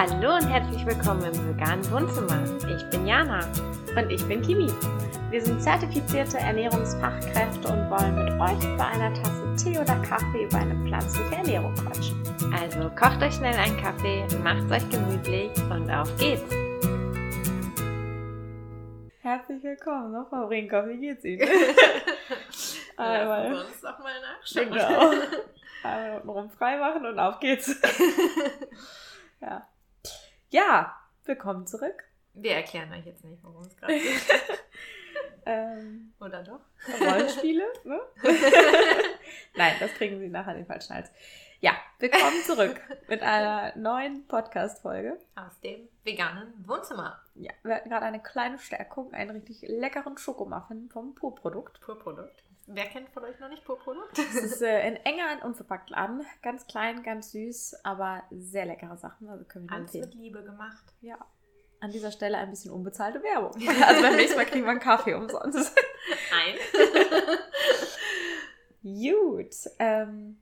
Hallo und herzlich willkommen im veganen Wohnzimmer. Ich bin Jana. Und ich bin Kimi. Wir sind zertifizierte Ernährungsfachkräfte und wollen mit euch bei einer Tasse Tee oder Kaffee über eine pflanzliche Ernährung quatschen. Also kocht euch schnell einen Kaffee, macht euch gemütlich und auf geht's! Herzlich willkommen noch, Frau Rinkoff. Wie geht's Ihnen? Einmal. Lass uns doch mal nachschauen. Genau. Einmal untenrum frei machen und auf geht's. ja. Ja, willkommen zurück. Wir erklären euch jetzt nicht, worum es gerade geht. ähm, Oder doch? Rollenspiele, ne? Nein, das kriegen Sie nachher den falschen Hals. Ja, willkommen zurück mit einer neuen Podcast-Folge. Aus dem veganen Wohnzimmer. Ja, wir hatten gerade eine kleine Stärkung, einen richtig leckeren Schokomuffin vom Purprodukt. Purprodukt. Wer kennt von euch noch nicht Purprodukt? Das ist äh, ein enger und unverpackt Laden. Ganz klein, ganz süß, aber sehr leckere Sachen. Also können wir Alles empfehlen. mit Liebe gemacht. Ja. An dieser Stelle ein bisschen unbezahlte Werbung. Also beim nächsten Mal kriegen wir einen Kaffee umsonst. Ein. Gut. Ähm,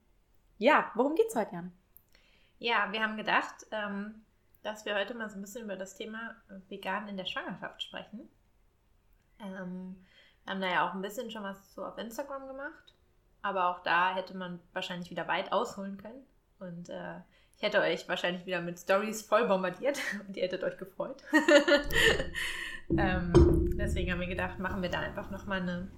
ja, worum geht's heute, Jan? Ja, wir haben gedacht, ähm, dass wir heute mal so ein bisschen über das Thema Vegan in der Schwangerschaft sprechen. Ähm, wir haben da ja auch ein bisschen schon was so auf Instagram gemacht. Aber auch da hätte man wahrscheinlich wieder weit ausholen können. Und äh, ich hätte euch wahrscheinlich wieder mit Stories voll bombardiert und ihr hättet euch gefreut. ähm, deswegen haben wir gedacht, machen wir da einfach nochmal eine,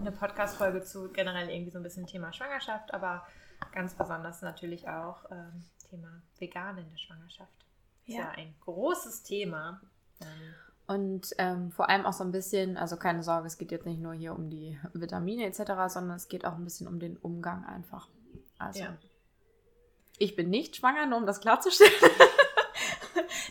eine Podcast-Folge zu generell irgendwie so ein bisschen Thema Schwangerschaft, aber ganz besonders natürlich auch ähm, Thema Vegan in der Schwangerschaft. Ja. Ist ja ein großes Thema. Ähm, und ähm, vor allem auch so ein bisschen, also keine Sorge, es geht jetzt nicht nur hier um die Vitamine etc., sondern es geht auch ein bisschen um den Umgang einfach. Also, ja. ich bin nicht schwanger, nur um das klarzustellen.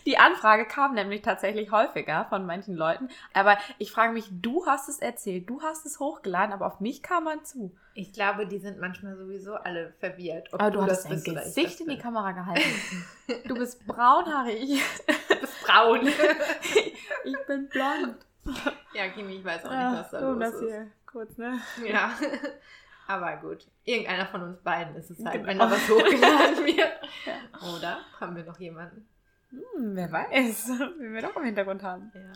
Die Anfrage kam nämlich tatsächlich häufiger von manchen Leuten. Aber ich frage mich, du hast es erzählt, du hast es hochgeladen, aber auf mich kam man zu. Ich glaube, die sind manchmal sowieso alle verwirrt. aber du, du hast dein Gesicht in die Kamera gehalten. du bist braunhaarig. Du bist braun. ich bin blond. Ja, Kimi, ich weiß auch nicht, was da ja, los das ist. Hier kurz, ne? Ja. Aber gut, irgendeiner von uns beiden ist es halt, genau. wenn da was hochgeladen wird. Ja. Oder haben wir noch jemanden? Hm, wer weiß, wie wir doch im Hintergrund haben. Ja.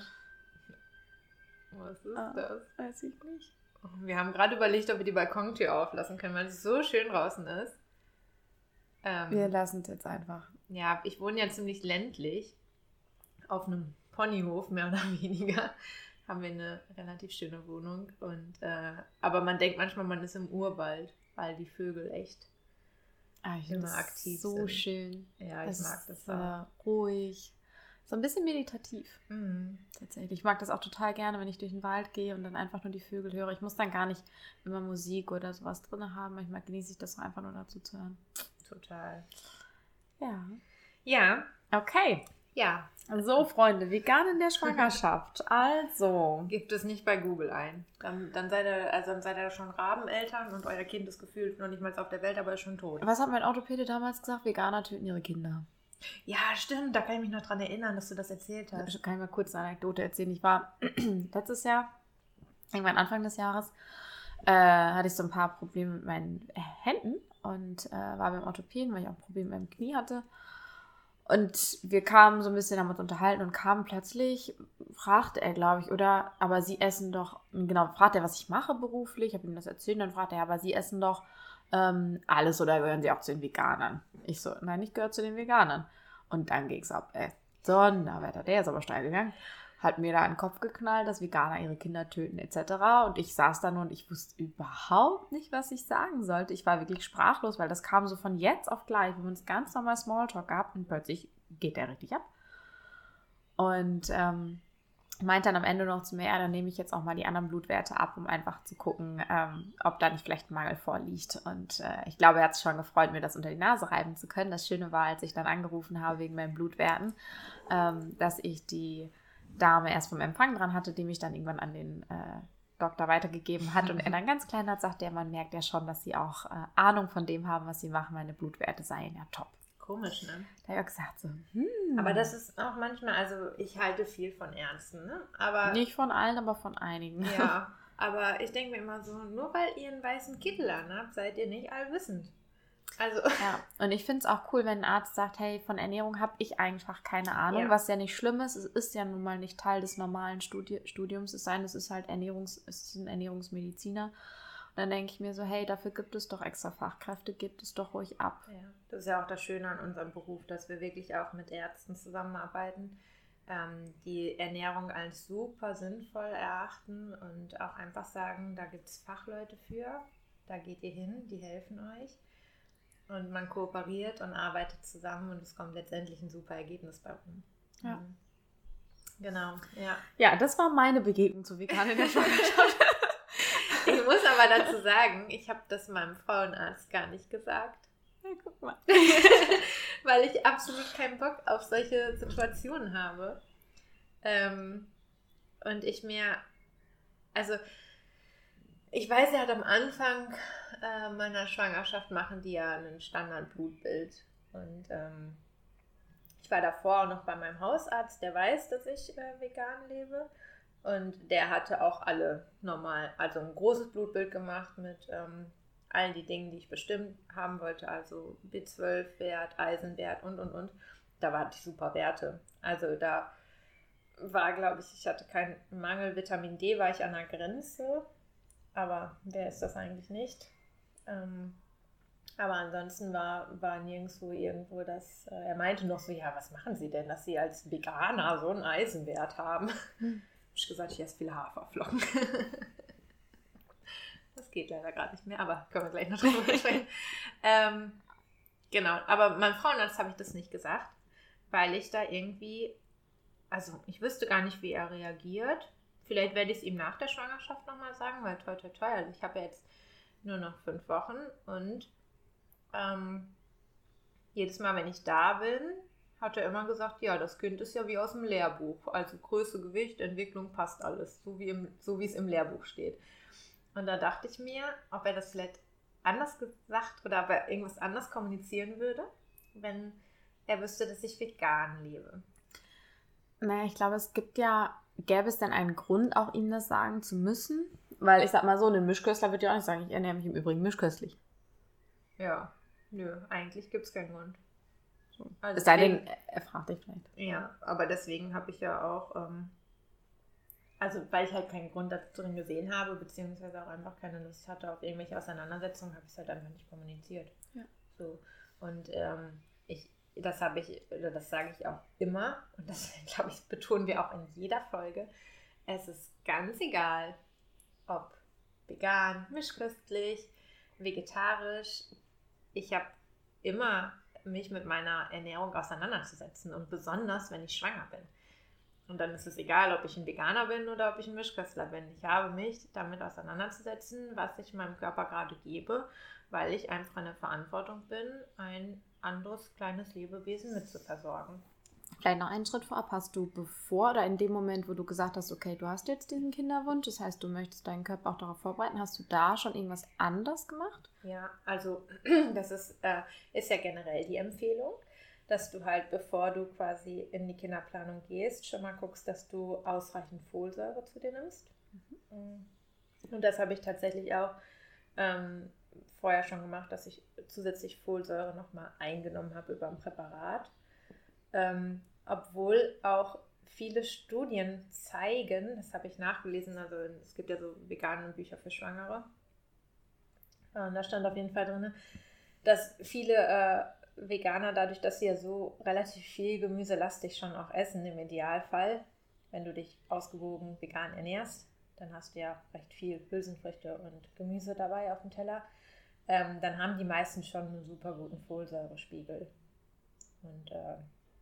Was ist ah, das? Weiß ich nicht. Wir haben gerade überlegt, ob wir die Balkontür auflassen können, weil es so schön draußen ist. Ähm, wir lassen es jetzt einfach. Ja, ich wohne ja ziemlich ländlich. Auf einem Ponyhof, mehr oder weniger. Haben wir eine relativ schöne Wohnung. Und, äh, aber man denkt manchmal, man ist im Urwald, weil die Vögel echt Ah, ich immer aktiv so sind. schön. Ja, das ich mag das auch. Äh, ruhig. So ein bisschen meditativ. Mhm. Tatsächlich. Ich mag das auch total gerne, wenn ich durch den Wald gehe und dann einfach nur die Vögel höre. Ich muss dann gar nicht immer Musik oder sowas drin haben. Manchmal genieße ich das einfach nur dazu zu hören. Total. Ja. Ja. Okay. Ja. So, Freunde, vegan in der Schwangerschaft. Also. Gibt es nicht bei Google ein. Dann, dann, seid ihr, also dann seid ihr schon Rabeneltern und euer Kind ist gefühlt noch nicht mal auf der Welt, aber ist schon tot. Was hat mein Orthopäde damals gesagt? Veganer töten ihre Kinder. Ja, stimmt. Da kann ich mich noch dran erinnern, dass du das erzählt hast. Ich kann ich mal kurz eine Anekdote erzählen. Ich war letztes Jahr, irgendwann Anfang des Jahres, äh, hatte ich so ein paar Probleme mit meinen Händen und äh, war beim Orthopäden, weil ich auch ein Problem mit meinem Knie hatte. Und wir kamen so ein bisschen, uns unterhalten und kamen plötzlich, fragte er, glaube ich, oder, aber Sie essen doch, genau, fragt er, was ich mache beruflich, ich habe ihm das erzählt, dann fragt er, aber Sie essen doch ähm, alles oder gehören Sie auch zu den Veganern? Ich so, nein, ich gehöre zu den Veganern. Und dann ging es ab, ey, Donnerwetter, der ist aber steil gegangen hat mir da einen Kopf geknallt, dass Veganer ihre Kinder töten etc. Und ich saß da nur und ich wusste überhaupt nicht, was ich sagen sollte. Ich war wirklich sprachlos, weil das kam so von jetzt auf gleich. Wir haben uns ganz normal Smalltalk gehabt und plötzlich geht der richtig ab. Und ähm, meint dann am Ende noch zu mir, ja, dann nehme ich jetzt auch mal die anderen Blutwerte ab, um einfach zu gucken, ähm, ob da nicht vielleicht ein Mangel vorliegt. Und äh, ich glaube, er hat sich schon gefreut, mir das unter die Nase reiben zu können. Das Schöne war, als ich dann angerufen habe wegen meinen Blutwerten, ähm, dass ich die Dame erst vom Empfang dran hatte, die mich dann irgendwann an den äh, Doktor weitergegeben hat und er dann ganz klein hat, sagt er, man merkt ja schon, dass sie auch äh, Ahnung von dem haben, was sie machen. Meine Blutwerte seien ja top. Komisch, ne? Da hat er gesagt so, hm. Aber das ist auch manchmal, also ich halte viel von Ärzten, ne? Aber nicht von allen, aber von einigen. Ja, aber ich denke mir immer so, nur weil ihr einen weißen Kittel anhabt, seid ihr nicht allwissend. Also. Ja, und ich finde es auch cool, wenn ein Arzt sagt, hey, von Ernährung habe ich einfach keine Ahnung, Ja. was ja nicht schlimm ist. Es ist ja nun mal nicht Teil des normalen Studi Studiums. Es sei denn, es ist halt Ernährungs, es ist ein Ernährungsmediziner. Und dann denke ich mir so, hey, dafür gibt es doch extra Fachkräfte, gibt es doch ruhig ab. Ja, das ist ja auch das Schöne an unserem Beruf, dass wir wirklich auch mit Ärzten zusammenarbeiten, ähm, die Ernährung als super sinnvoll erachten und auch einfach sagen, da gibt es Fachleute für, da geht ihr hin, die helfen euch. Und man kooperiert und arbeitet zusammen und es kommt letztendlich ein super Ergebnis bei rum. Ja. Mhm. Genau, ja. Ja, das war meine Begegnung zu vegan in der Schwangerschaft. Ich muss aber dazu sagen, ich habe das meinem Frauenarzt gar nicht gesagt. Ja, guck mal. weil ich absolut keinen Bock auf solche Situationen habe. Ähm, und ich mir, also ich weiß ja, halt am Anfang äh, meiner Schwangerschaft machen die ja ein Standardblutbild. Und ähm, ich war davor noch bei meinem Hausarzt, der weiß, dass ich äh, vegan lebe. Und der hatte auch alle normal, also ein großes Blutbild gemacht mit ähm, all die Dingen, die ich bestimmt haben wollte, also B12-Wert, Eisenwert und und und. Da waren die super Werte. Also da war, glaube ich, ich hatte keinen Mangel. Vitamin D war ich an der Grenze, aber wer ist das eigentlich nicht? Ähm, aber ansonsten war, war nirgendwo irgendwo das. Äh, er meinte noch so: Ja, was machen Sie denn, dass Sie als Veganer so einen Eisenwert haben? Hm. Hab ich gesagt, ich esse viele Haferflocken. Das geht leider gerade nicht mehr, aber können wir gleich noch drüber sprechen. ähm, genau, aber meinem Frauenarzt habe ich das nicht gesagt, weil ich da irgendwie, also ich wüsste gar nicht, wie er reagiert. Vielleicht werde ich es ihm nach der Schwangerschaft nochmal sagen, weil toi toi toi, also ich habe ja jetzt nur noch fünf Wochen und ähm, jedes Mal, wenn ich da bin, hat er immer gesagt, ja, das Kind ist ja wie aus dem Lehrbuch. Also Größe, Gewicht, Entwicklung passt alles, so wie, im, so wie es im Lehrbuch steht. Und da dachte ich mir, ob er das vielleicht anders gesagt oder ob er irgendwas anders kommunizieren würde, wenn er wüsste, dass ich vegan lebe. Naja, ich glaube, es gibt ja, gäbe es denn einen Grund, auch ihm das sagen zu müssen? Weil ich sag mal so, ein Mischköstler wird ja auch nicht sagen, ich ernähre mich im Übrigen mischköstlich. Ja, nö, eigentlich gibt es keinen Grund. So, also Es sei denn, er fragt dich vielleicht. Ja, aber deswegen habe ich ja auch, ähm, also weil ich halt keinen Grund dazu gesehen habe, beziehungsweise auch einfach keine Lust hatte auf irgendwelche Auseinandersetzungen, habe ich es halt einfach nicht kommuniziert. Ja. So. Und ähm, das habe ich, oder das sage ich auch immer, und das, glaube ich, betonen wir auch in jeder Folge. Es ist ganz egal, ob vegan, mischköstlich, vegetarisch. Ich habe immer mich mit meiner Ernährung auseinanderzusetzen und besonders, wenn ich schwanger bin. Und dann ist es egal, ob ich ein Veganer bin oder ob ich ein Mischköstler bin. Ich habe mich damit auseinanderzusetzen, was ich meinem Körper gerade gebe, weil ich einfach in der Verantwortung bin, ein anderes kleines Lebewesen mitzuversorgen. Vielleicht noch einen Schritt vorab. Hast du bevor oder in dem Moment, wo du gesagt hast, okay, du hast jetzt diesen Kinderwunsch, das heißt, du möchtest deinen Körper auch darauf vorbereiten, hast du da schon irgendwas anders gemacht? Ja, also das ist, äh, ist ja generell die Empfehlung, dass du halt, bevor du quasi in die Kinderplanung gehst, schon mal guckst, dass du ausreichend Folsäure zu dir nimmst. Mhm. Und das habe ich tatsächlich auch ähm, vorher schon gemacht, dass ich zusätzlich Folsäure nochmal eingenommen habe über ein Präparat. Ähm, obwohl auch viele Studien zeigen, das habe ich nachgelesen, also es gibt ja so vegane Bücher für Schwangere, und da stand auf jeden Fall drin, dass viele äh, Veganer dadurch, dass sie ja so relativ viel gemüselastig schon auch essen, im Idealfall, wenn du dich ausgewogen vegan ernährst, dann hast du ja recht viel Hülsenfrüchte und Gemüse dabei auf dem Teller, ähm, dann haben die meisten schon einen super guten Folsäurespiegel. Und äh,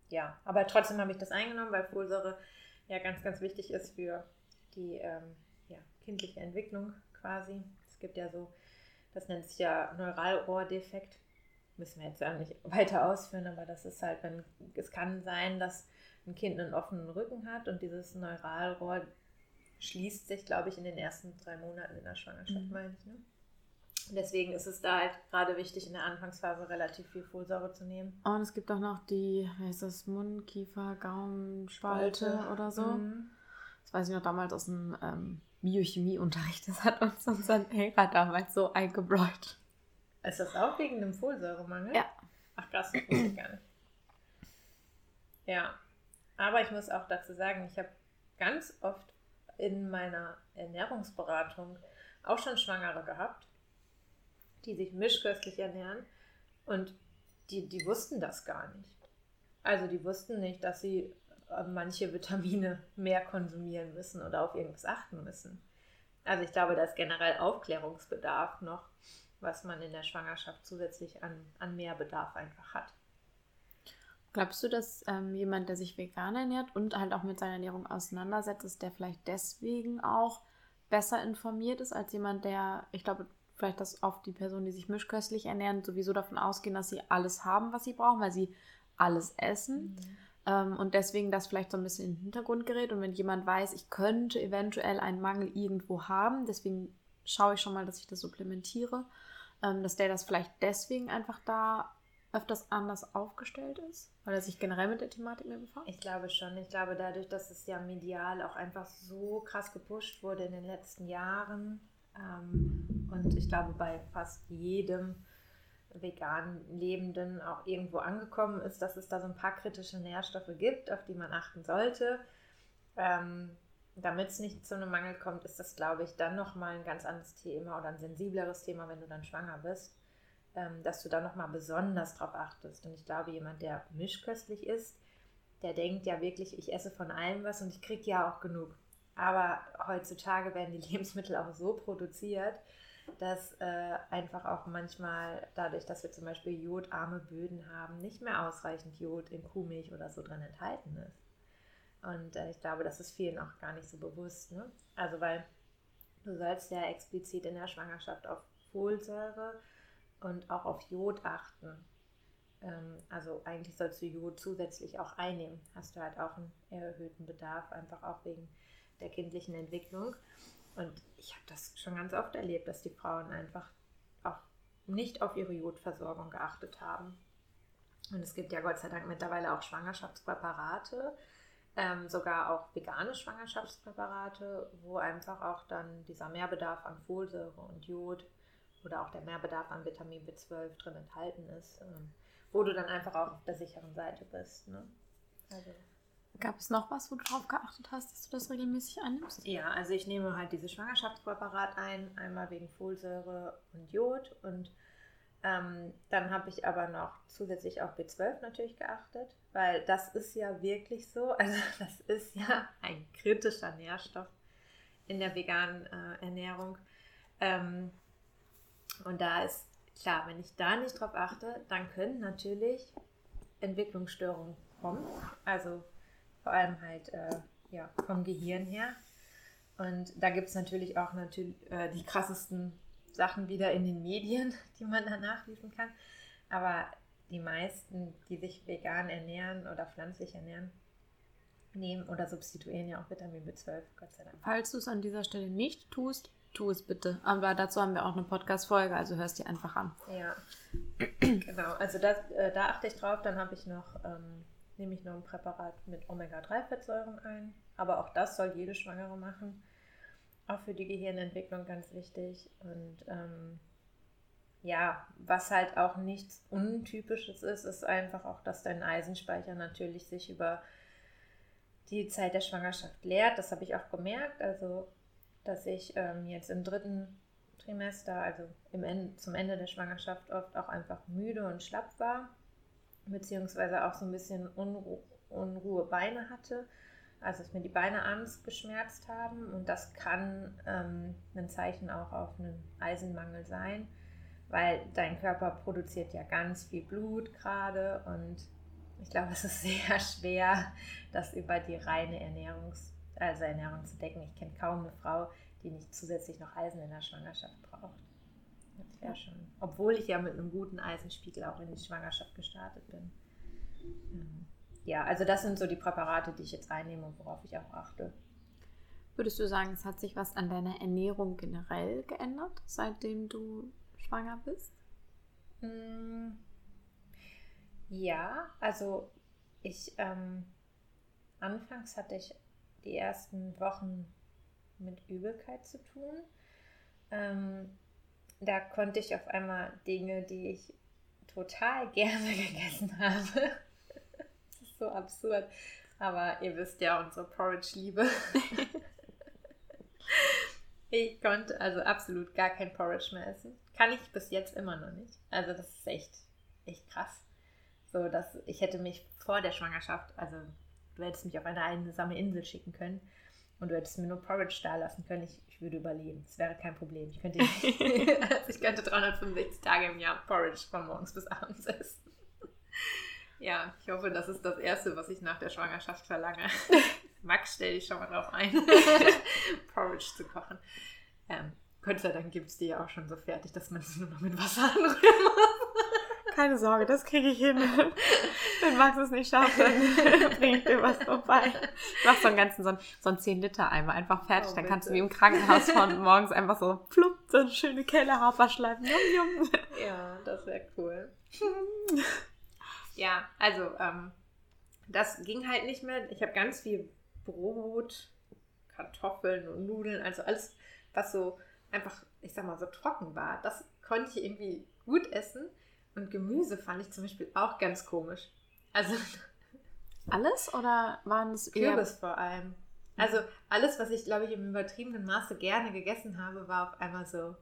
ja, aber trotzdem habe ich das eingenommen, weil Folsäure ja ganz, ganz wichtig ist für die ähm, ja, kindliche Entwicklung quasi. Es gibt ja so, das nennt sich ja Neuralrohrdefekt. Müssen wir jetzt ja nicht weiter ausführen, aber das ist halt, wenn es kann sein, dass ein Kind einen offenen Rücken hat und dieses Neuralrohr schließt sich, glaube ich, in den ersten drei Monaten in der Schwangerschaft, Mhm. meine ich. Ne? Deswegen ist es da halt gerade wichtig, in der Anfangsphase relativ viel Folsäure zu nehmen. Und es gibt auch noch die, wie heißt das, Mund, Kiefer, Gaumen, Spalte oder so. Mhm. Das weiß ich noch damals aus dem ähm, Biochemieunterricht. Das hat uns unser Lehrer damals so eingebläut. Ist das auch wegen dem Folsäuremangel? Ja. Ach krass, das wusste ich gar nicht. Ja, aber ich muss auch dazu sagen, ich habe ganz oft in meiner Ernährungsberatung auch schon Schwangere gehabt, die sich mischköstlich ernähren und die, die wussten das gar nicht. Also die wussten nicht, dass sie äh, manche Vitamine mehr konsumieren müssen oder auf irgendwas achten müssen. Also ich glaube, da ist generell Aufklärungsbedarf noch, was man in der Schwangerschaft zusätzlich an, an Mehrbedarf einfach hat. Glaubst du, dass ähm, jemand, der sich vegan ernährt und halt auch mit seiner Ernährung auseinandersetzt, ist der vielleicht deswegen auch besser informiert ist als jemand, der, ich glaube, vielleicht dass auf die Personen, die sich mischköstlich ernähren, sowieso davon ausgehen, dass sie alles haben, was sie brauchen, weil sie alles essen. Mhm. Ähm, und deswegen das vielleicht so ein bisschen in den Hintergrund gerät. Und wenn jemand weiß, ich könnte eventuell einen Mangel irgendwo haben, deswegen schaue ich schon mal, dass ich das supplementiere, ähm, dass der das vielleicht deswegen einfach da öfters anders aufgestellt ist, weil er sich generell mit der Thematik mehr befasst? Ich glaube schon. Ich glaube, dadurch, dass es ja medial auch einfach so krass gepusht wurde in den letzten Jahren und ich glaube, bei fast jedem vegan Lebenden auch irgendwo angekommen ist, dass es da so ein paar kritische Nährstoffe gibt, auf die man achten sollte. Ähm, damit es nicht zu einem Mangel kommt, ist das, glaube ich, dann nochmal ein ganz anderes Thema oder ein sensibleres Thema, wenn du dann schwanger bist, ähm, dass du da nochmal besonders drauf achtest. Und ich glaube, jemand, der mischköstlich ist, der denkt ja wirklich, ich esse von allem was und ich kriege ja auch genug. Aber heutzutage werden die Lebensmittel auch so produziert, dass äh, einfach auch manchmal dadurch, dass wir zum Beispiel jodarme Böden haben, nicht mehr ausreichend Jod in Kuhmilch oder so drin enthalten ist. Und äh, ich glaube, das ist vielen auch gar nicht so bewusst. Ne? Also weil du sollst ja explizit in der Schwangerschaft auf Folsäure und auch auf Jod achten. Ähm, also eigentlich sollst du Jod zusätzlich auch einnehmen. Hast du halt auch einen erhöhten Bedarf, einfach auch wegen der kindlichen Entwicklung. Und ich habe das schon ganz oft erlebt, dass die Frauen einfach auch nicht auf ihre Jodversorgung geachtet haben. Und es gibt ja Gott sei Dank mittlerweile auch Schwangerschaftspräparate, ähm, sogar auch vegane Schwangerschaftspräparate, wo einfach auch dann dieser Mehrbedarf an Folsäure und Jod oder auch der Mehrbedarf an Vitamin B12 drin enthalten ist, ähm, wo du dann einfach auch auf der sicheren Seite bist. Ne? Also. Gab es noch was, wo du darauf geachtet hast, dass du das regelmäßig einnimmst? Ja, also ich nehme halt dieses Schwangerschaftspräparat ein, einmal wegen Folsäure und Jod und ähm, dann habe ich aber noch zusätzlich auf B12 natürlich geachtet, weil das ist ja wirklich so, also das ist ja ein kritischer Nährstoff in der veganen äh, Ernährung. Ähm, und da ist klar, wenn ich da nicht drauf achte, dann können natürlich Entwicklungsstörungen kommen. Also vor allem halt äh, ja, vom Gehirn her. Und da gibt es natürlich auch natürlich äh, die krassesten Sachen wieder in den Medien, die man da nachlesen kann. Aber die meisten, die sich vegan ernähren oder pflanzlich ernähren, nehmen oder substituieren ja auch Vitamin B12, Gott sei Dank. Falls du es an dieser Stelle nicht tust, tu es bitte. Aber dazu haben wir auch eine Podcast-Folge, also hörst dir einfach an. Ja, genau. Also das, äh, da achte ich drauf. Dann habe ich noch ähm, nehme ich noch ein Präparat mit Omega-3-Fettsäuren ein. Aber auch das soll jede Schwangere machen. Auch für die Gehirnentwicklung ganz wichtig. Und ähm, ja, was halt auch nichts Untypisches ist, ist einfach auch, dass dein Eisenspeicher natürlich sich über die Zeit der Schwangerschaft leert. Das habe ich auch gemerkt. Also, dass ich ähm, jetzt im dritten Trimester, also im Ende, zum Ende der Schwangerschaft, oft auch einfach müde und schlapp war beziehungsweise auch so ein bisschen Unru Unruhe Beine hatte. Also dass mir die Beine abends geschmerzt haben und das kann ähm, ein Zeichen auch auf einen Eisenmangel sein, weil dein Körper produziert ja ganz viel Blut gerade und ich glaube, es ist sehr schwer, das über die reine Ernährungs also Ernährung zu decken. Ich kenne kaum eine Frau, die nicht zusätzlich noch Eisen in der Schwangerschaft braucht. Wäre schon. Obwohl ich ja mit einem guten Eisenspiegel auch in die Schwangerschaft gestartet bin. Ähm, ja, also das sind so die Präparate, die ich jetzt einnehme und worauf ich auch achte. Würdest du sagen, es hat sich was an deiner Ernährung generell geändert, seitdem du schwanger bist? Mm, ja, also ich ähm, anfangs hatte ich die ersten Wochen mit Übelkeit zu tun. Ähm, da konnte ich auf einmal Dinge, die ich total gerne gegessen habe. Das ist so absurd. Aber ihr wisst ja unsere Porridge-Liebe. ich konnte also absolut gar kein Porridge mehr essen. Kann ich bis jetzt immer noch nicht. Also das ist echt, echt krass. So, dass ich hätte mich vor der Schwangerschaft, also du hättest mich auf eine einsame Insel schicken können und du hättest mir nur Porridge da lassen können. Ich, ich würde überleben. Das wäre kein Problem. Ich könnte, also ich könnte 365 Tage im Jahr Porridge von morgens bis abends essen. Ja, ich hoffe, das ist das Erste, was ich nach der Schwangerschaft verlange. Max, stell dich schon mal drauf ein, Porridge zu kochen. Ähm, Gott sei Dank gibt es die ja auch schon so fertig, dass man es nur noch mit Wasser anrühren muss. Keine Sorge, das kriege ich hin. Wenn Max es nicht schafft, dann bringe ich dir was vorbei. Ich mache so einen ganzen, so einen, so einen 10-Liter-Eimer einfach fertig. Oh, dann kannst du wie im Krankenhaus von morgens einfach so plupp, so eine schöne Kelle Haferschleifen. Yum, yum. Ja, das wäre cool. ja, also, ähm, das ging halt nicht mehr. Ich habe ganz viel Brot, Kartoffeln und Nudeln, also alles, was so einfach, ich sag mal, so trocken war. Das konnte ich irgendwie gut essen. Und Gemüse fand ich zum Beispiel auch ganz komisch. Also. Alles oder waren es eher. Kürbis vor allem. Also alles, was ich, glaube ich, im übertriebenen Maße gerne gegessen habe, war auf einmal so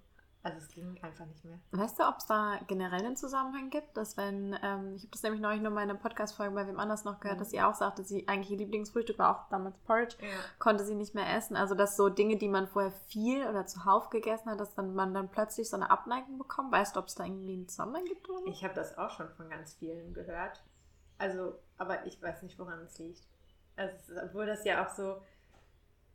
also es ging einfach nicht mehr. Weißt du, ob es da generell einen Zusammenhang gibt, dass wenn, ähm, ich habe das nämlich neulich nur in meiner Podcast-Folge bei wem anders noch gehört, mhm. dass sie auch sagte, sie eigentlich ihr Lieblingsfrühstück war auch damals Porridge, ja. konnte sie nicht mehr essen. Also dass so Dinge, die man vorher viel oder zuhauf gegessen hat, dass dann man dann plötzlich so eine Abneigung bekommt. Weißt du, ob es da irgendwie einen Zusammenhang gibt? Oder? Ich habe das auch schon von ganz vielen gehört. Also, aber ich weiß nicht, woran es liegt. Also, obwohl das ja auch so,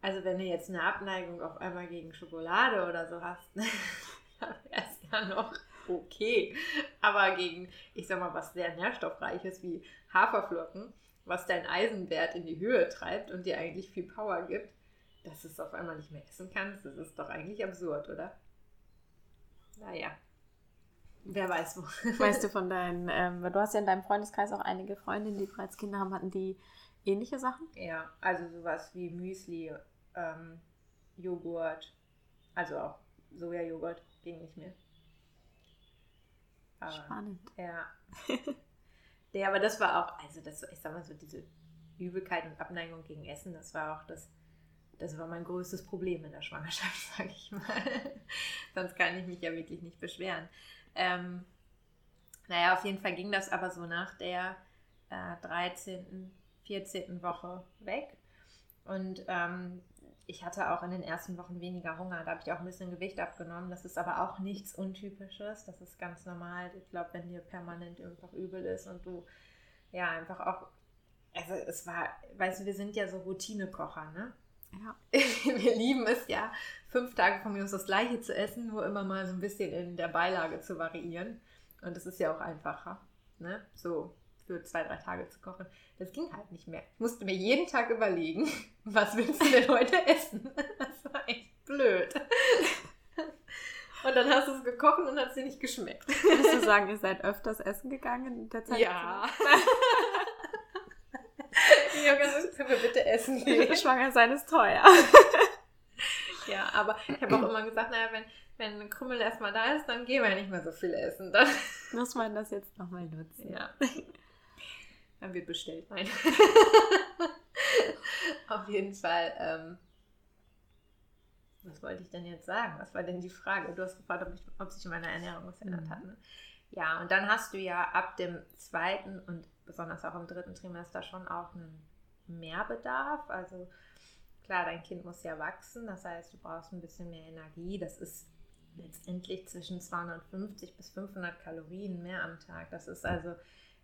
also wenn du jetzt eine Abneigung auf einmal gegen Schokolade oder so hast, wäre es ja noch okay. Aber gegen, ich sag mal, was sehr nährstoffreiches wie Haferflocken, was deinen Eisenwert in die Höhe treibt und dir eigentlich viel Power gibt, dass es auf einmal nicht mehr essen kannst, das ist doch eigentlich absurd, oder? Naja. Wer weiß wo. Weißt du von deinen, ähm, du hast ja in deinem Freundeskreis auch einige Freundinnen, die bereits Kinder haben, hatten die ähnliche Sachen? Ja, also sowas wie Müsli, ähm, Joghurt, also auch Sojajoghurt ging nicht mehr. Aber, Spannend. Ja. ja, aber das war auch, also das, ich sag mal so, diese Übelkeit und Abneigung gegen Essen, das war auch das, das war mein größtes Problem in der Schwangerschaft, sage ich mal. Sonst kann ich mich ja wirklich nicht beschweren. Ähm, naja, auf jeden Fall ging das aber so nach der äh, 13., 14. Woche weg. Und ähm, ich hatte auch in den ersten Wochen weniger Hunger. Da habe ich auch ein bisschen Gewicht abgenommen. Das ist aber auch nichts Untypisches. Das ist ganz normal. Ich glaube, wenn dir permanent einfach übel ist und du ja einfach auch. Also es war, weißt du, wir sind ja so Routinekocher, ne? Ja. wir lieben es ja, fünf Tage von mir aus das gleiche zu essen, nur immer mal so ein bisschen in der Beilage zu variieren. Und das ist ja auch einfacher. Ne? So, für zwei, drei Tage zu kochen. Das ging halt nicht mehr. Ich musste mir jeden Tag überlegen, was willst du denn heute essen? Das war echt blöd. Und dann hast du es gekocht und hat es dir nicht geschmeckt. Würdest du sagen, ihr seid öfters essen gegangen in der Zeit? Ja. ich habe gesagt, können wir bitte essen gehen? Schwanger sein ist teuer. ja, aber ich habe auch immer gesagt, naja, wenn, wenn ein Krümmel erstmal da ist, dann gehen wir ja nicht mehr so viel essen. Dann muss man das jetzt nochmal nutzen. Ja. Dann wird bestellt. Nein. Auf jeden Fall. Ähm, was wollte ich denn jetzt sagen? Was war denn die Frage? Du hast gefragt, ob, ich, ob sich meine Ernährung was verändert mhm. hat. Ne? Ja, und dann hast du ja ab dem zweiten und besonders auch im dritten Trimester schon auch einen Mehrbedarf. Also klar, dein Kind muss ja wachsen, das heißt, du brauchst ein bisschen mehr Energie. Das ist letztendlich zwischen 250 bis 500 Kalorien mehr am Tag. Das ist also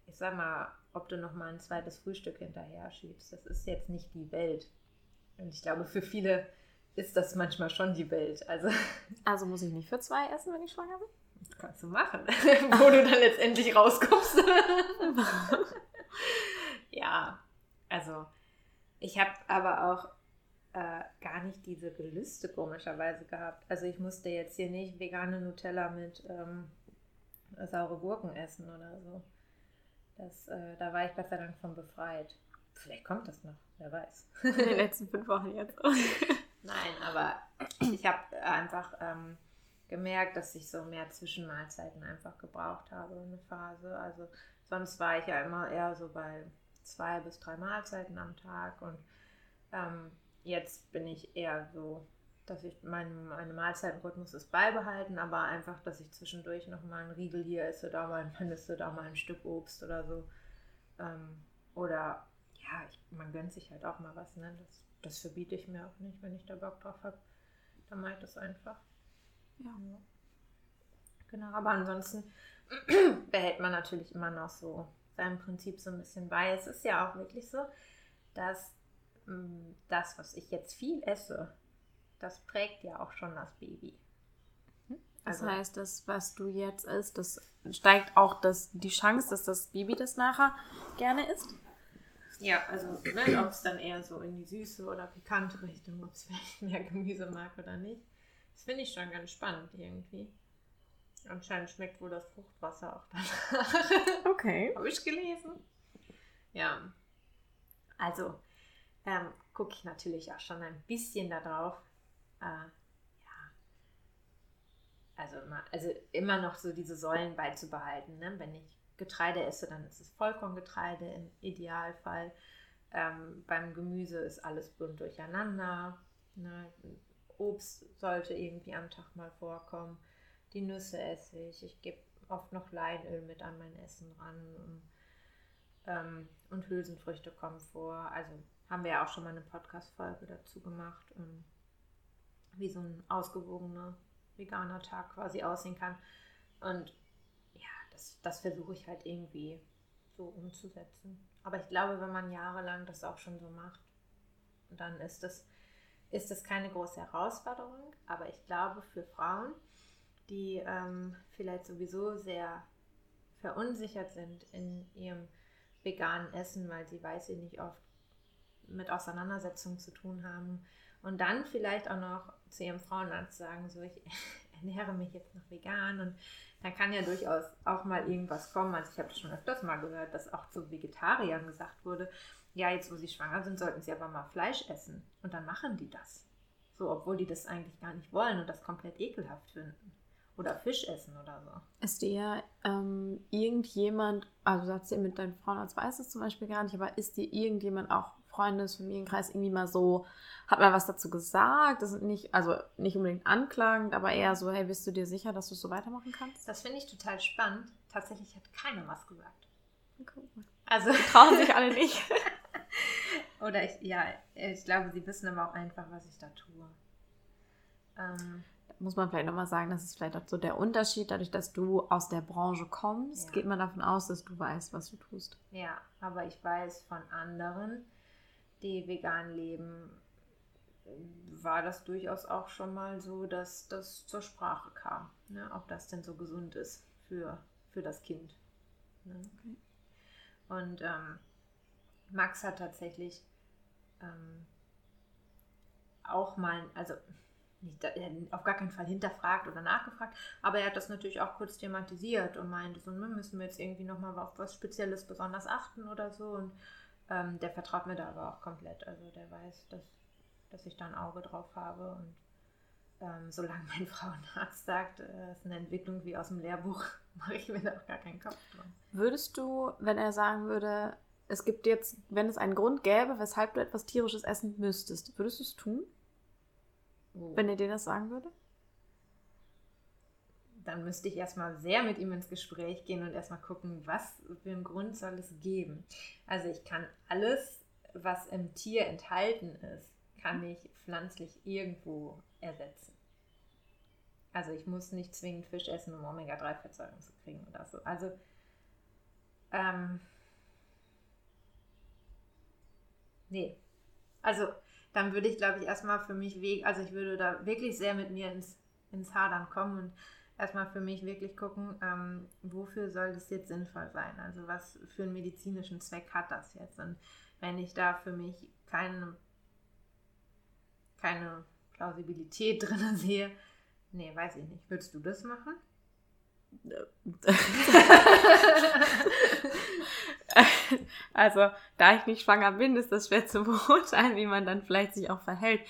ich sag mal, ob du noch mal ein zweites Frühstück hinterher schiebst, das ist jetzt nicht die Welt. Und ich glaube, für viele ist das manchmal schon die Welt. Also, also muss ich nicht für zwei essen, wenn ich schwanger bin? Das kannst du machen, wo du dann letztendlich rauskommst. ja, also ich habe aber auch äh, gar nicht diese Gelüste komischerweise gehabt. Also ich musste jetzt hier nicht vegane Nutella mit ähm, saure Gurken essen oder so. Das, äh, da war ich Gott sei Dank von befreit. Vielleicht kommt das noch, wer weiß. In den letzten fünf Wochen jetzt. Nein, aber ich habe einfach, ähm, gemerkt, dass ich so mehr Zwischenmahlzeiten einfach gebraucht habe, eine Phase. Also sonst war ich ja immer eher so bei zwei bis drei Mahlzeiten am Tag und ähm, jetzt bin ich eher so, dass ich meinen meine Mahlzeitenrhythmus ist beibehalten, aber einfach, dass ich zwischendurch noch mal einen Riegel hier esse, da mal ein Nüsse, da mal ein Stück Obst oder so. Ähm, oder ja, ich, man gönnt sich halt auch mal was, ne? Das, das verbiete ich mir auch nicht, wenn ich da Bock drauf habe. Dann mache ich das einfach. Ja. ja. Genau, aber ansonsten behält man natürlich immer noch so sein Prinzip so ein bisschen bei. Es ist ja auch wirklich so, dass mh, mm, das, was ich jetzt viel esse, das prägt ja auch schon das Baby. Das also, heißt, das, was du jetzt isst, das steigt auch das, die Chance, dass das Baby das nachher gerne isst? Ja, also ne, ob es dann eher so in die süße oder pikante Richtung, ob es vielleicht mehr Gemüse mag oder nicht. Das finde ich schon ganz spannend irgendwie. Anscheinend schmeckt wohl das Fruchtwasser auch danach. Okay. Habe ich gelesen. Ja. Also ähm, gucke ich natürlich auch schon ein bisschen darauf. Äh, ja. Also immer, also immer noch so diese Säulen beizubehalten. Ne? Wenn ich Getreide esse, dann ist es Vollkorngetreide im Idealfall. Ähm, beim Gemüse ist alles bunt durcheinander. Ne? Obst sollte irgendwie am Tag mal vorkommen. Die Nüsse esse ich. Ich gebe oft noch Leinöl mit an mein Essen ran. Und, ähm, und Hülsenfrüchte kommen vor. Also haben wir ja auch schon mal eine Podcast-Folge dazu gemacht, ähm, wie so ein ausgewogener veganer Tag quasi aussehen kann. Und ja, das, das versuche ich halt irgendwie so umzusetzen. Aber ich glaube, wenn man jahrelang das auch schon so macht, dann ist das, ist das keine große Herausforderung. Aber ich glaube, für Frauen, die ähm, vielleicht sowieso sehr verunsichert sind in ihrem veganen Essen, weil sie, weiß ich nicht, oft mit Auseinandersetzungen zu tun haben und dann vielleicht auch noch zu ihrem Frauenarzt sagen, so ich ernähre mich jetzt noch vegan und dann kann ja durchaus auch mal irgendwas kommen. Also ich habe das schon öfters mal gehört, dass auch zu Vegetariern gesagt wurde, ja, jetzt wo sie schwanger sind, sollten sie aber mal Fleisch essen. Und dann machen die das. So, obwohl die das eigentlich gar nicht wollen und das komplett ekelhaft finden. Oder Fisch essen oder so. Ist dir ähm, irgendjemand, also sagst du mit deinen Frauenarzt weiß es zum Beispiel gar nicht, aber ist dir irgendjemand auch Freundes, Familienkreis irgendwie mal so, hat mal was dazu gesagt? Das sind nicht, also nicht unbedingt anklagend, aber eher so, hey, bist du dir sicher, dass du es so weitermachen kannst? Das finde ich total spannend. Tatsächlich hat keiner was gesagt. Okay. Also die trauen sich alle nicht. Oder ich, ja, ich glaube, sie wissen aber auch einfach, was ich da tue. Ähm, muss man vielleicht nochmal sagen, das ist vielleicht auch so der Unterschied, dadurch, dass du aus der Branche kommst, ja. geht man davon aus, dass du weißt, was du tust. Ja, aber ich weiß von anderen, die vegan leben, war das durchaus auch schon mal so, dass das zur Sprache kam, ne? ob das denn so gesund ist für, für das Kind. Ne? Okay. Und ähm, Max hat tatsächlich ähm, auch mal, also nicht, auf gar keinen Fall hinterfragt oder nachgefragt, aber er hat das natürlich auch kurz thematisiert und meinte, so ne, müssen wir jetzt irgendwie nochmal auf was Spezielles besonders achten oder so. Und ähm, der vertraut mir da aber auch komplett. Also der weiß, dass, dass ich da ein Auge drauf habe. Und ähm, solange mein Frauenarzt sagt, es äh, ist eine Entwicklung wie aus dem Lehrbuch, mache ich mir da auch gar keinen Kopf dran. Würdest du, wenn er sagen würde, es gibt jetzt, wenn es einen Grund gäbe, weshalb du etwas tierisches essen müsstest, würdest du es tun? Oh. Wenn er dir das sagen würde? Dann müsste ich erstmal sehr mit ihm ins Gespräch gehen und erstmal gucken, was für einen Grund soll es geben. Also ich kann alles, was im Tier enthalten ist, kann ich pflanzlich irgendwo ersetzen. Also ich muss nicht zwingend Fisch essen, um Omega-3-Fettsäuren zu kriegen oder so. Also ähm, nee. Also dann würde ich, glaube ich, erstmal für mich weg, also ich würde da wirklich sehr mit mir ins, ins Hadern kommen und erstmal für mich wirklich gucken, ähm, wofür soll das jetzt sinnvoll sein? Also was für einen medizinischen Zweck hat das jetzt? Und wenn ich da für mich keine, keine Plausibilität drin sehe, nee, weiß ich nicht. Würdest du das machen? also, da ich nicht schwanger bin, ist das schwer zu beurteilen, wie man dann vielleicht sich auch verhält.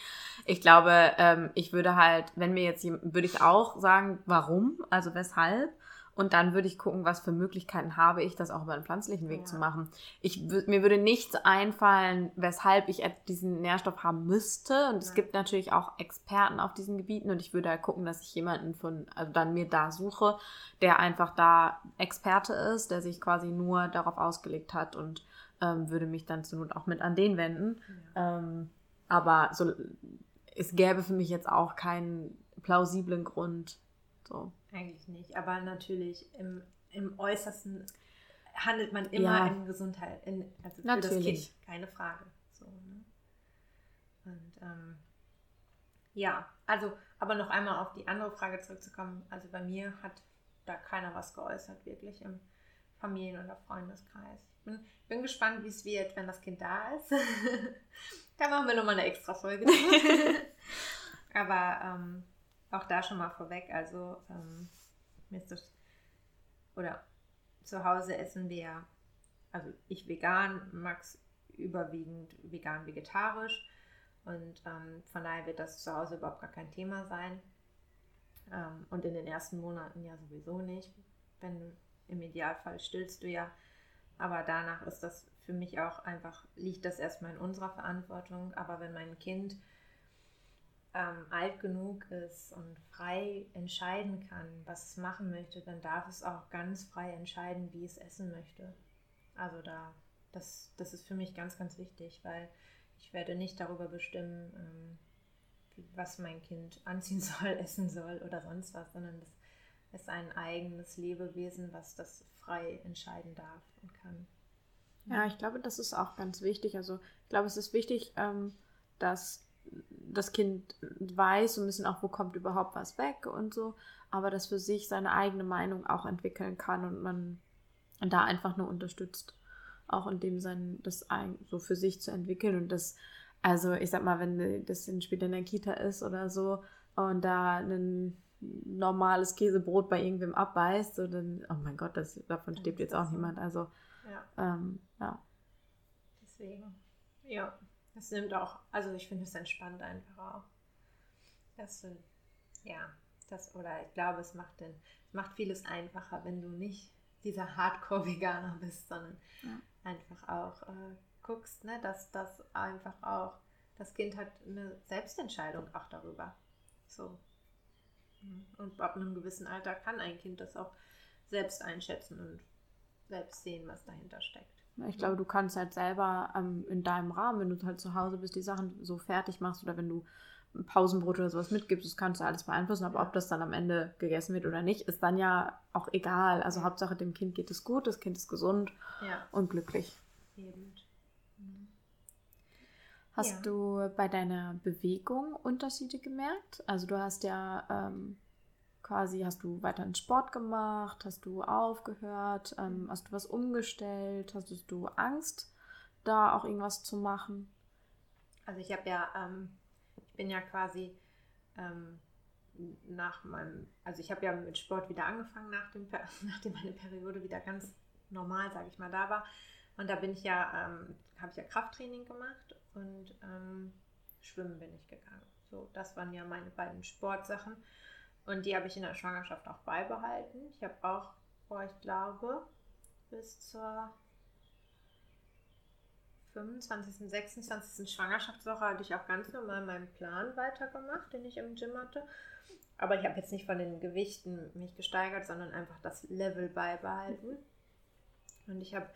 Ich glaube, ähm, ich würde halt, wenn mir jetzt, würde ich auch sagen, warum, also weshalb. Und dann würde ich gucken, was für Möglichkeiten habe ich, das auch über einen pflanzlichen Weg ja. zu machen. Ich, mir würde nichts einfallen, weshalb ich diesen Nährstoff haben müsste. Und es ja. gibt natürlich auch Experten auf diesen Gebieten. Und ich würde halt gucken, dass ich jemanden von, also dann mir da suche, der einfach da Experte ist, der sich quasi nur darauf ausgelegt hat und ähm, würde mich dann zur Not auch mit an den wenden. Ja. Ähm, aber so, es gäbe für mich jetzt auch keinen plausiblen Grund. So. Eigentlich nicht, aber natürlich im, im Äußersten handelt man immer ja. in Gesundheit, in, also für natürlich. das Kind, keine Frage. So, ne? Und ähm, ja, also, aber noch einmal auf die andere Frage zurückzukommen. Also bei mir hat da keiner was geäußert, wirklich im Familien- oder Freundeskreis. Ich bin, bin gespannt, wie es wird, wenn das Kind da ist. da machen wir nochmal eine extra Folge. aber ähm, auch da schon mal vorweg, also ähm, oder zu Hause essen wir, also ich vegan, Max überwiegend vegan-vegetarisch und ähm, von daher wird das zu Hause überhaupt gar kein Thema sein. Ähm, und in den ersten Monaten ja sowieso nicht. Wenn im Idealfall stillst du ja. Aber danach ist das für mich auch einfach, liegt das erstmal in unserer Verantwortung. Aber wenn mein Kind ähm, alt genug ist und frei entscheiden kann, was es machen möchte, dann darf es auch ganz frei entscheiden, wie es essen möchte. Also da, das, das ist für mich ganz, ganz wichtig, weil ich werde nicht darüber bestimmen, ähm, was mein Kind anziehen soll, essen soll oder sonst was, sondern das ist ein eigenes Lebewesen, was das frei entscheiden darf und kann. Ja, ich glaube, das ist auch ganz wichtig. Also ich glaube, es ist wichtig, ähm, dass das Kind weiß so ein bisschen auch, wo kommt überhaupt was weg und so, aber das für sich seine eigene Meinung auch entwickeln kann und man da einfach nur unterstützt, auch in dem sein, das so für sich zu entwickeln und das, also ich sag mal, wenn das später in der Kita ist oder so und da ein normales Käsebrot bei irgendwem abbeißt, so dann, oh mein Gott, das, davon stirbt jetzt auch niemand, also ja. Ähm, ja. Deswegen, ja. Das nimmt auch, also ich finde es entspannt einfach auch. Das, ja, das, oder ich glaube, es macht, den, es macht vieles einfacher, wenn du nicht dieser Hardcore-Veganer bist, sondern ja. einfach auch äh, guckst, ne, dass das einfach auch, das Kind hat eine Selbstentscheidung auch darüber. So. Und ab einem gewissen Alter kann ein Kind das auch selbst einschätzen und selbst sehen, was dahinter steckt. Ich glaube, du kannst halt selber ähm, in deinem Rahmen, wenn du halt zu Hause bist, die Sachen so fertig machst oder wenn du Pausenbrot oder sowas mitgibst, das kannst du alles beeinflussen. Aber ob das dann am Ende gegessen wird oder nicht, ist dann ja auch egal. Also Hauptsache dem Kind geht es gut, das Kind ist gesund ja. und glücklich. Eben. Mhm. Hast ja. du bei deiner Bewegung Unterschiede gemerkt? Also du hast ja ähm, quasi, hast du weiter Sport gemacht? Hast du aufgehört? Ähm, hast du was umgestellt? Hast du Angst, da auch irgendwas zu machen? Also ich habe ja, ähm, ich bin ja quasi ähm, nach meinem, also ich habe ja mit Sport wieder angefangen, nach dem, nachdem meine Periode wieder ganz normal, sage ich mal, da war. Und da bin ich ja, ähm, habe ich ja Krafttraining gemacht und ähm, Schwimmen bin ich gegangen. So, das waren ja meine beiden Sportsachen. Und die habe ich in der Schwangerschaft auch beibehalten. Ich habe auch, boah, ich glaube, bis zur 25., 26. Schwangerschaftswoche hatte ich auch ganz normal meinen Plan weitergemacht, den ich im Gym hatte. Aber ich habe jetzt nicht von den Gewichten mich gesteigert, sondern einfach das Level beibehalten. Und ich habe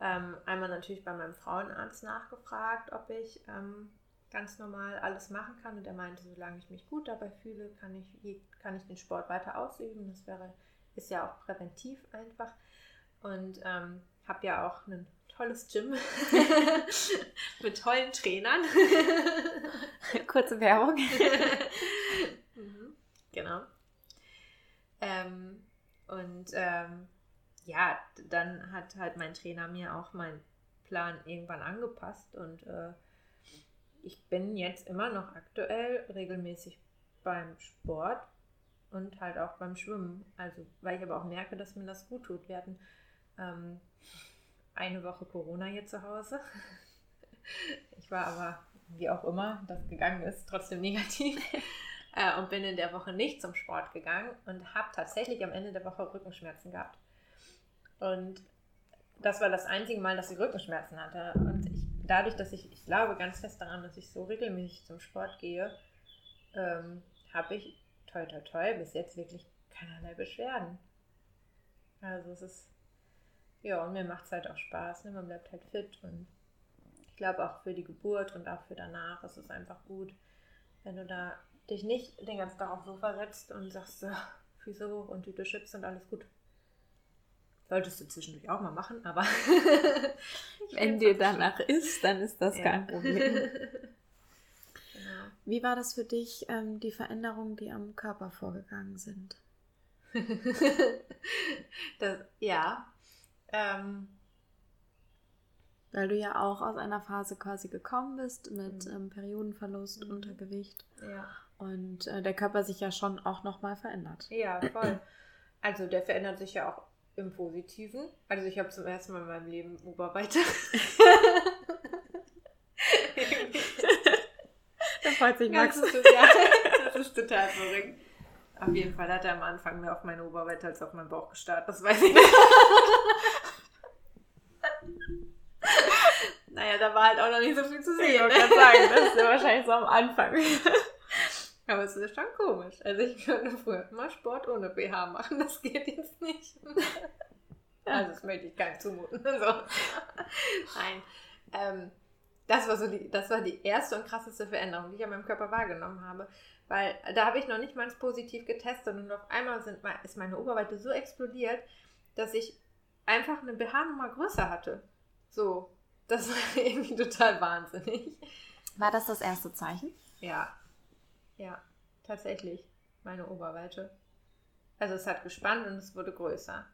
ähm, einmal natürlich bei meinem Frauenarzt nachgefragt, ob ich ähm, ganz normal alles machen kann. Und er meinte, solange ich mich gut dabei fühle, kann ich, kann ich den Sport weiter ausüben. Das wäre, ist ja auch präventiv einfach. Und ähm, habe ja auch ein tolles Gym mit tollen Trainern. Kurze Werbung. mhm, genau. Ähm, und ähm, ja, dann hat halt mein Trainer mir auch meinen Plan irgendwann angepasst und äh, ich bin jetzt immer noch aktuell regelmäßig beim Sport und halt auch beim Schwimmen. Also, weil ich aber auch merke, dass mir das gut tut. Wir hatten ähm, eine Woche Corona hier zu Hause. Ich war aber, wie auch immer das gegangen ist, trotzdem negativ. Äh, und bin in der Woche nicht zum Sport gegangen und habe tatsächlich am Ende der Woche Rückenschmerzen gehabt. Und das war das einzige Mal, dass ich Rückenschmerzen hatte. Und dadurch, dass ich, ich glaube ganz fest daran, dass ich so regelmäßig zum Sport gehe, ähm, habe ich toi toi toi bis jetzt wirklich keinerlei Beschwerden. Also es ist, ja, und mir macht es halt auch Spaß. Ne? Man bleibt halt fit und ich glaube auch für die Geburt und auch für danach ist es einfach gut, wenn du da dich nicht den ganzen Tag aufs Sofa setzt und sagst, so, Füße hoch und Tüte Chips und alles gut. Solltest du zwischendurch auch mal machen, aber. Wenn dir danach schön. ist, dann ist das ja. kein Problem. genau. Wie war das für dich, ähm, die Veränderungen, die am Körper vorgegangen sind? das, ja. Ähm, Weil du ja auch aus einer Phase quasi gekommen bist mit mhm. ähm, Periodenverlust, mhm. Untergewicht. Ja. Und äh, der Körper sich ja schon auch nochmal verändert. Ja, voll. Also der verändert sich ja auch im Positiven. Also ich habe zum ersten Mal in meinem Leben Oberweite. da freut sich Max. Das ist, ja, das ist total verrückt. Auf jeden Fall hat er am Anfang mehr auf meine Oberweite als auf meinen Bauch gestarrt. Das weiß ich nicht. naja, da war halt auch noch nicht so viel zu sehen. Ich gerade sagen, das ist ja wahrscheinlich so am Anfang. Aber es ist schon komisch. Also ich könnte früher immer Sport ohne BH machen, das geht jetzt nicht. Also das möchte ich gar nicht zumuten. So. Nein. Ähm, das war so die, das war die erste und krasseste Veränderung, die ich an meinem Körper wahrgenommen habe. Weil da habe ich noch nicht mal positiv getestet und auf einmal sind, ist meine Oberweite so explodiert, dass ich einfach eine BH-Nummer größer hatte. So, das war irgendwie total wahnsinnig. War das das erste Zeichen? Ja, ja, tatsächlich. Meine Oberweite. Also es hat gespannt und es wurde größer.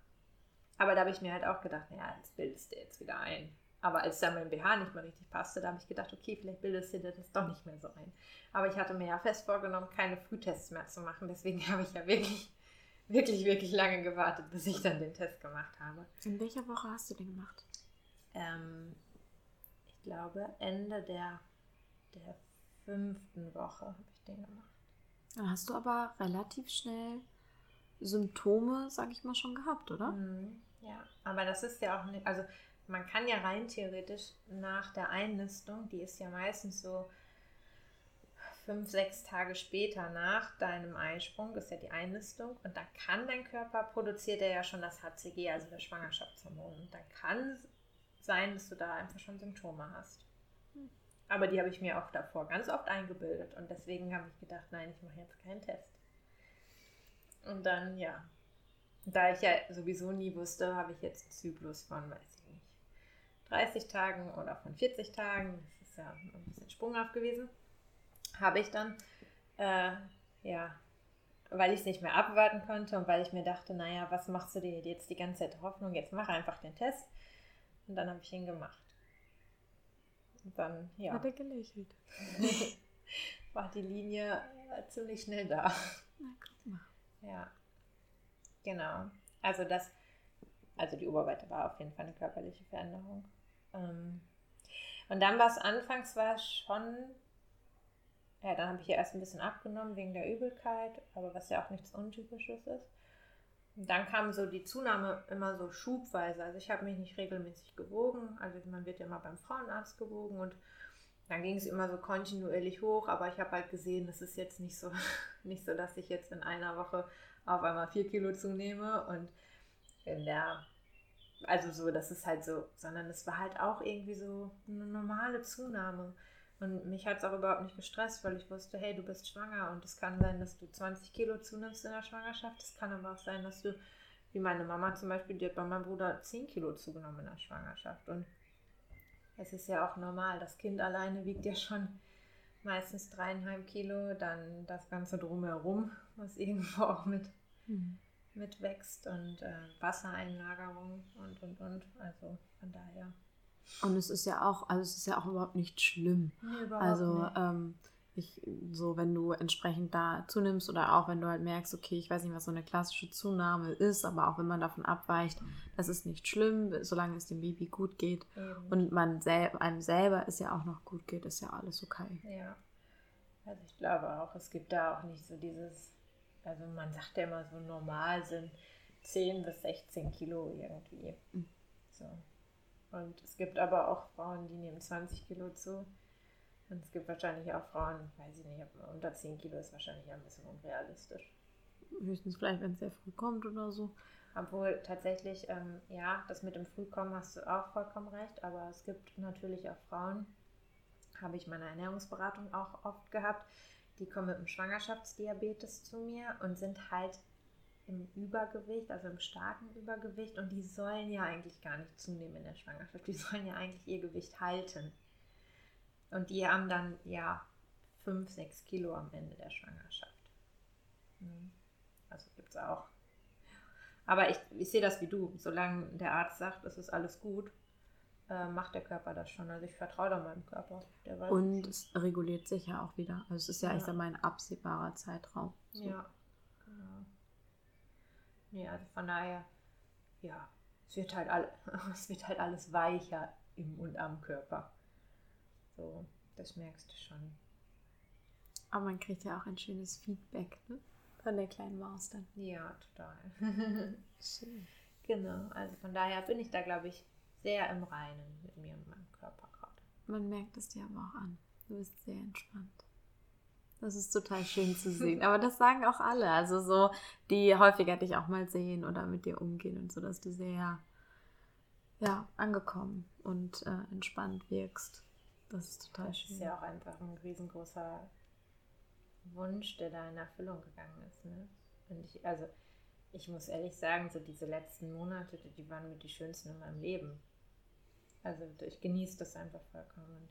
Aber da habe ich mir halt auch gedacht, naja, jetzt bildest du jetzt wieder ein. Aber als dann mein BH nicht mehr richtig passte, da habe ich gedacht, okay, vielleicht bildest du dir das doch nicht mehr so ein. Aber ich hatte mir ja fest vorgenommen, keine Frühtests mehr zu machen. Deswegen habe ich ja wirklich, wirklich, wirklich lange gewartet, bis ich dann den Test gemacht habe. In welcher Woche hast du den gemacht? Ähm, ich glaube, Ende der, der fünften Woche habe ich den gemacht. Dann hast du aber relativ schnell Symptome, sag ich mal, schon gehabt, oder? Mhm, ja, aber das ist ja auch nicht, also man kann ja rein theoretisch nach der Einnistung, die ist ja meistens so fünf, sechs Tage später nach deinem Eisprung, ist ja die Einnistung, und da kann dein Körper, produziert er ja schon das HCG, also das Schwangerschaftshormon. Und dann kann sein, dass du da einfach schon Symptome hast. Aber die habe ich mir auch davor ganz oft eingebildet. Und deswegen habe ich gedacht, nein, ich mache jetzt keinen Test. Und dann, ja. Da ich ja sowieso nie wusste, habe ich jetzt einen Zyklus von, weiß ich nicht, 30 Tagen oder von 40 Tagen. Das ist ja ein bisschen sprunghaft gewesen. Habe ich dann, äh, ja, weil ich es nicht mehr abwarten konnte und weil ich mir dachte, naja, was machst du dir jetzt die ganze Zeit Hoffnung? Jetzt mach einfach den Test. Und dann habe ich ihn gemacht dann, ja. Hat er gelächelt. war die Linie äh, ziemlich schnell da. Na, guck mal. Ja. Genau. Also das, also die Oberweite war auf jeden Fall eine körperliche Veränderung. Ähm, und dann war es anfangs war schon, ja, dann habe ich ja erst ein bisschen abgenommen wegen der Übelkeit, aber was ja auch nichts Untypisches ist. Dann kam so die Zunahme immer so schubweise. Also ich habe mich nicht regelmäßig gewogen. Also man wird ja immer beim Frauenarzt gewogen und dann ging es immer so kontinuierlich hoch, aber ich habe halt gesehen, das ist jetzt nicht so, nicht so, dass ich jetzt in einer Woche auf einmal vier Kilo zunehme und in der, also so, das ist halt so, sondern es war halt auch irgendwie so eine normale Zunahme. Und mich hat es auch überhaupt nicht gestresst, weil ich wusste, hey, du bist schwanger und es kann sein, dass du 20 Kilo zunimmst in der Schwangerschaft. Es kann aber auch sein, dass du, wie meine Mama zum Beispiel, die hat bei meinem Bruder 10 Kilo zugenommen in der Schwangerschaft. Und es ist ja auch normal, das Kind alleine wiegt ja schon meistens dreieinhalb Kilo, dann das Ganze drumherum, was irgendwo auch mit, mhm. mit wächst und äh, Wassereinlagerung und, und, und. Also von daher. Und es ist ja auch, also es ist ja auch überhaupt nicht schlimm. Nee, überhaupt also nicht. Ähm, ich, so, wenn du entsprechend da zunimmst oder auch wenn du halt merkst, okay, ich weiß nicht, was so eine klassische Zunahme ist, aber auch wenn man davon abweicht, das ist nicht schlimm, solange es dem Baby gut geht Eben. und man sel einem selber es ja auch noch gut geht, ist ja alles okay. Ja. Also ich glaube auch, es gibt da auch nicht so dieses, also man sagt ja immer so normal sind 10 bis 16 Kilo irgendwie. Mhm. So. Und es gibt aber auch Frauen, die nehmen 20 Kilo zu. Und es gibt wahrscheinlich auch Frauen, weiß ich nicht, unter 10 Kilo ist wahrscheinlich ein bisschen unrealistisch. Höchstens vielleicht, wenn es sehr früh kommt oder so. Obwohl tatsächlich, ähm, ja, das mit dem Frühkommen hast du auch vollkommen recht, aber es gibt natürlich auch Frauen, habe ich meine Ernährungsberatung auch oft gehabt, die kommen mit dem Schwangerschaftsdiabetes zu mir und sind halt im Übergewicht, also im starken Übergewicht und die sollen ja eigentlich gar nicht zunehmen in der Schwangerschaft, die sollen ja eigentlich ihr Gewicht halten. Und die haben dann ja 5, 6 Kilo am Ende der Schwangerschaft. Mhm. Also gibt es auch. Aber ich, ich sehe das wie du. Solange der Arzt sagt, es ist alles gut, äh, macht der Körper das schon. Also ich vertraue da meinem Körper. Und es reguliert sich ja auch wieder. Also es ist ja, ich Ja. sag mal, ein absehbarer Zeitraum. So. Ja. Nee, also von daher, ja, es wird halt, all, es wird halt alles weicher im und am Körper. So, das merkst du schon. Aber man kriegt ja auch ein schönes Feedback ne? von der kleinen Maus dann. Ja, total. Schön. genau, also von daher bin ich da, glaube ich, sehr im Reinen mit mir und meinem Körper gerade. Man merkt es dir aber auch an. Du bist sehr entspannt. Das ist total schön zu sehen. Aber das sagen auch alle. Also so, die häufiger dich auch mal sehen oder mit dir umgehen und so, dass du sehr ja, angekommen und äh, entspannt wirkst. Das ist total Das schön. ist ja auch einfach ein riesengroßer Wunsch, der da in Erfüllung gegangen ist. Ne? Und ich, also, ich muss ehrlich sagen, so diese letzten Monate, die- waren mit die schönsten in meinem Leben. Also ich genieße das einfach vollkommen.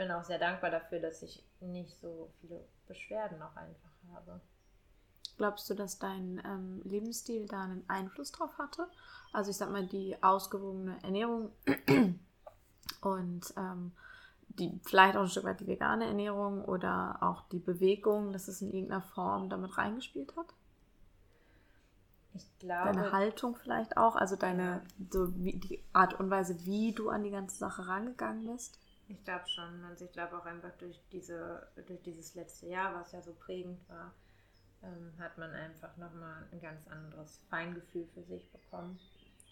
Bin auch sehr dankbar dafür, dass ich nicht so viele Beschwerden auch einfach habe. Glaubst du, dass dein ähm, Lebensstil da einen Einfluss drauf hatte? Also ich sag mal, die ausgewogene Ernährung und ähm, die vielleicht auch ein Stück weit die vegane Ernährung oder auch die Bewegung, dass es in irgendeiner Form damit reingespielt hat? Ich glaube, Deine Haltung vielleicht auch, also deine so wie, die Art und Weise, wie du an die ganze Sache rangegangen bist. Ich glaube schon. Also ich glaube auch einfach durch diese, durch dieses letzte Jahr, was ja so prägend war, ähm, hat man einfach nochmal ein ganz anderes Feingefühl für sich bekommen.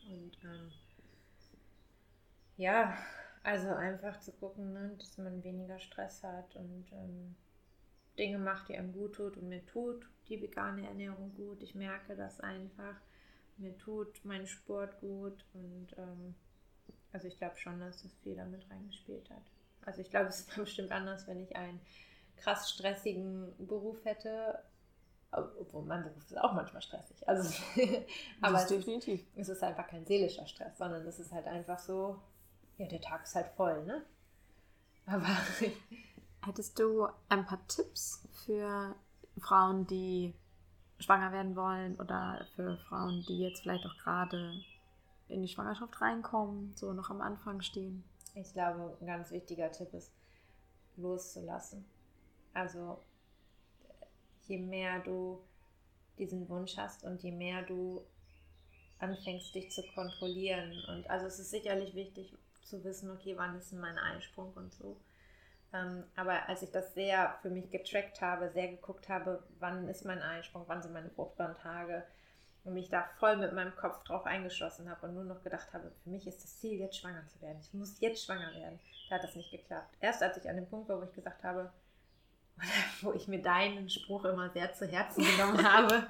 Und ähm, ja, also einfach zu gucken, ne, dass man weniger Stress hat und ähm, Dinge macht, die einem gut tut und mir tut die vegane Ernährung gut. Ich merke das einfach. Mir tut mein Sport gut und ähm, also ich glaube schon, dass das viel damit reingespielt hat. Also ich glaube, es ist bestimmt anders, wenn ich einen krass stressigen Beruf hätte. Obwohl mein Beruf ist auch manchmal stressig. Also, aber Das es ist ist, definitiv. es ist einfach kein seelischer Stress, sondern es ist halt einfach so, ja, der Tag ist halt voll, ne? Aber Hättest du ein paar Tipps für Frauen, die schwanger werden wollen oder für Frauen, die jetzt vielleicht auch gerade in die Schwangerschaft reinkommen, so noch am Anfang stehen? Ich glaube, ein ganz wichtiger Tipp ist, loszulassen. Also, je mehr du diesen Wunsch hast und je mehr du anfängst, dich zu kontrollieren. Und also es ist sicherlich wichtig zu wissen, okay, wann ist denn mein Einsprung und so. Ähm, aber als ich das sehr für mich getrackt habe, sehr geguckt habe, wann ist mein Einsprung, wann sind meine fruchtbaren Tage und mich da voll mit meinem Kopf drauf eingeschossen habe und nur noch gedacht habe, für mich ist das Ziel, jetzt schwanger zu werden. Ich muss jetzt schwanger werden. Da hat das nicht geklappt. Erst als ich an dem Punkt war, wo ich gesagt habe, wo ich mir deinen Spruch immer sehr zu Herzen genommen habe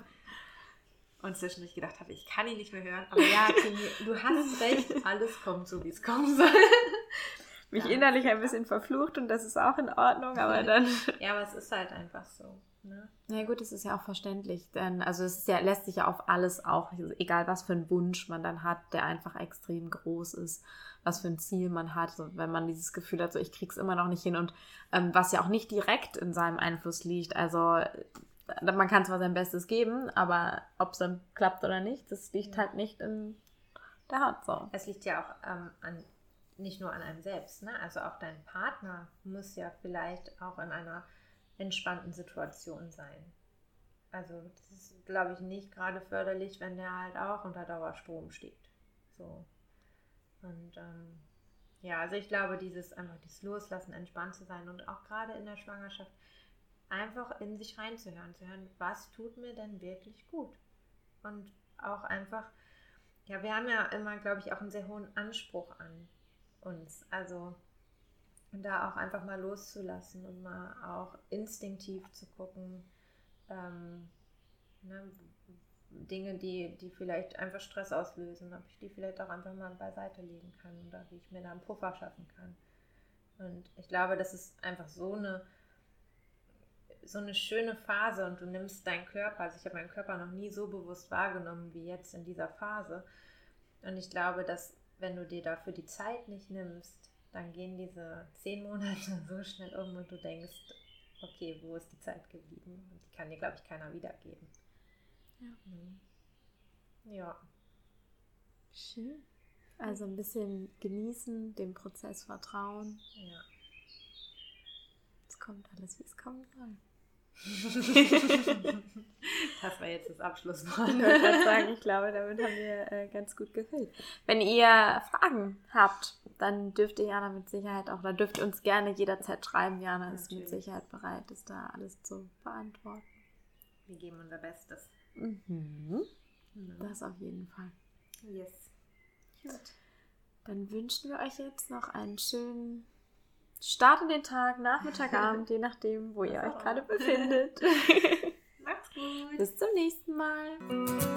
und zwischendurch gedacht habe, ich kann ihn nicht mehr hören. Aber ja, Tini, du hast recht, alles kommt so, wie es kommen soll. Mich Ja. innerlich ein bisschen verflucht und das ist auch in Ordnung, aber dann. Ja, aber es ist halt einfach so. Ne? Na gut, es ist ja auch verständlich, denn also es ist ja, lässt sich ja auf alles auch, egal was für einen Wunsch man dann hat, der einfach extrem groß ist, was für ein Ziel man hat, so, wenn man dieses Gefühl hat, so ich krieg's immer noch nicht hin und ähm, was ja auch nicht direkt in seinem Einfluss liegt, also äh, man kann zwar sein Bestes geben, aber ob es dann klappt oder nicht, das liegt Ja. halt nicht in der Hand so. Es liegt ja auch ähm, an, nicht nur an einem selbst. Ne? Also auch dein Partner muss ja vielleicht auch in einer entspannten Situation sein. Also das ist, glaube ich, nicht gerade förderlich, wenn der halt auch unter Dauerstrom steht. So. Und ähm, ja, also ich glaube, dieses einfach dieses Loslassen, entspannt zu sein und auch gerade in der Schwangerschaft einfach in sich reinzuhören, zu hören, was tut mir denn wirklich gut? Und auch einfach, ja, wir haben ja immer, glaube ich, auch einen sehr hohen Anspruch an uns. Also da auch einfach mal loszulassen und mal auch instinktiv zu gucken, ähm, ne, Dinge, die, die vielleicht einfach Stress auslösen, ob ich die vielleicht auch einfach mal beiseite legen kann oder wie ich mir da einen Puffer schaffen kann. Und ich glaube, das ist einfach so eine, so eine schöne Phase und du nimmst deinen Körper, also ich habe meinen Körper noch nie so bewusst wahrgenommen wie jetzt in dieser Phase. Und ich glaube, dass wenn du dir dafür die Zeit nicht nimmst, dann gehen diese zehn Monate so schnell um und du denkst, okay, wo ist die Zeit geblieben? Und die kann dir, glaube ich, keiner wiedergeben. Ja. Mhm. Ja. Schön. Also ein bisschen genießen, dem Prozess vertrauen. Ja. Es kommt alles, wie es kommen soll. das war jetzt das Abschlusswort. Ich sagen, ich glaube, damit haben wir äh, ganz gut gefüllt. Wenn ihr Fragen habt, dann dürft ihr Jana mit Sicherheit auch, oder dürft ihr uns gerne jederzeit schreiben. Jana ist mit. Sicherheit bereit, das da alles zu beantworten. Wir geben unser Bestes. Mhm. Das auf jeden Fall. Yes. Gut. Dann wünschen wir euch jetzt noch einen schönen Start in den Tag, Nachmittag, Abend, je nachdem, wo ihr euch gerade befindet. Macht's gut. Bis zum nächsten Mal.